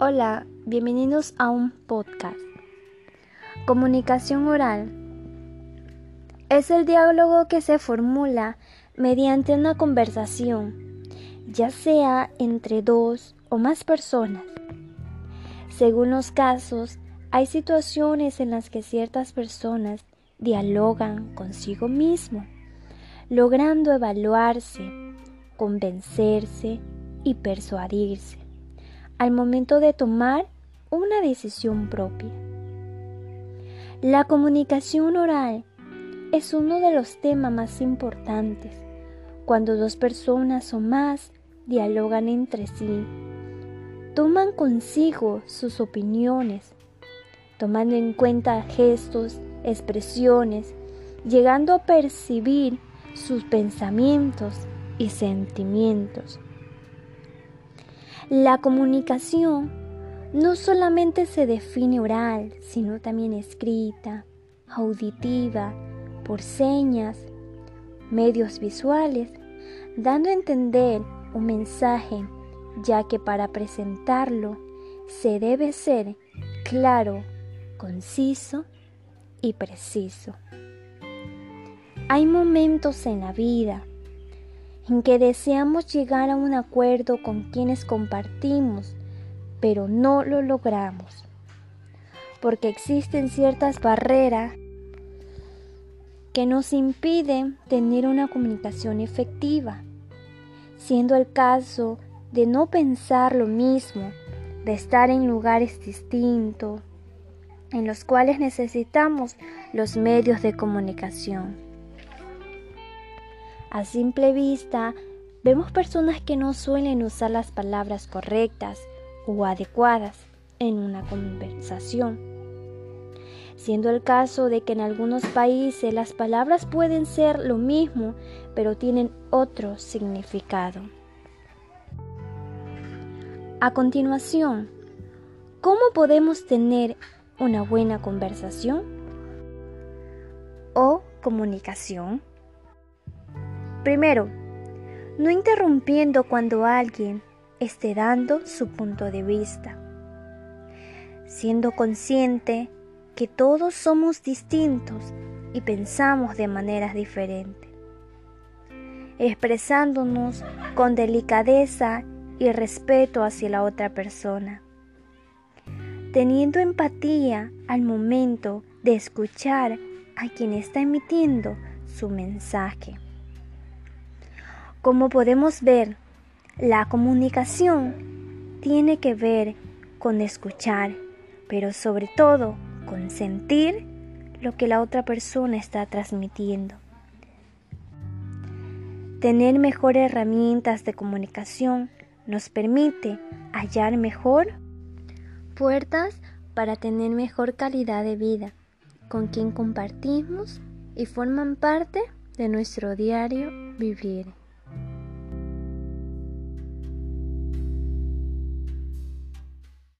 Hola, bienvenidos a un podcast. Comunicación oral es el diálogo que se formula mediante una conversación, ya sea entre dos o más personas. Según los casos, hay situaciones en las que ciertas personas dialogan consigo mismo, logrando evaluarse, convencerse y persuadirse al momento de tomar una decisión propia. La comunicación oral es uno de los temas más importantes cuando dos personas o más dialogan entre sí, toman consigo sus opiniones, tomando en cuenta gestos, expresiones, llegando a percibir sus pensamientos y sentimientos la comunicación no solamente se define oral, sino también escrita, auditiva, por señas, medios visuales, dando a entender un mensaje, ya que para presentarlo se debe ser claro, conciso y preciso. Hay momentos en la vida en que deseamos llegar a un acuerdo con quienes compartimos, pero no lo logramos, porque existen ciertas barreras que nos impiden tener una comunicación efectiva, siendo el caso de no pensar lo mismo, de estar en lugares distintos, en los cuales necesitamos los medios de comunicación. A simple vista, vemos personas que no suelen usar las palabras correctas o adecuadas en una conversación, siendo el caso de que en algunos países las palabras pueden ser lo mismo, pero tienen otro significado. A continuación, ¿cómo podemos tener una buena conversación o comunicación? Primero, no interrumpiendo cuando alguien esté dando su punto de vista, siendo consciente que todos somos distintos y pensamos de maneras diferentes, expresándonos con delicadeza y respeto hacia la otra persona, teniendo empatía al momento de escuchar a quien está emitiendo su mensaje. Como podemos ver, la comunicación tiene que ver con escuchar, pero sobre todo con sentir lo que la otra persona está transmitiendo. Tener mejores herramientas de comunicación nos permite hallar mejor puertas para tener mejor calidad de vida con quien compartimos y forman parte de nuestro diario vivir.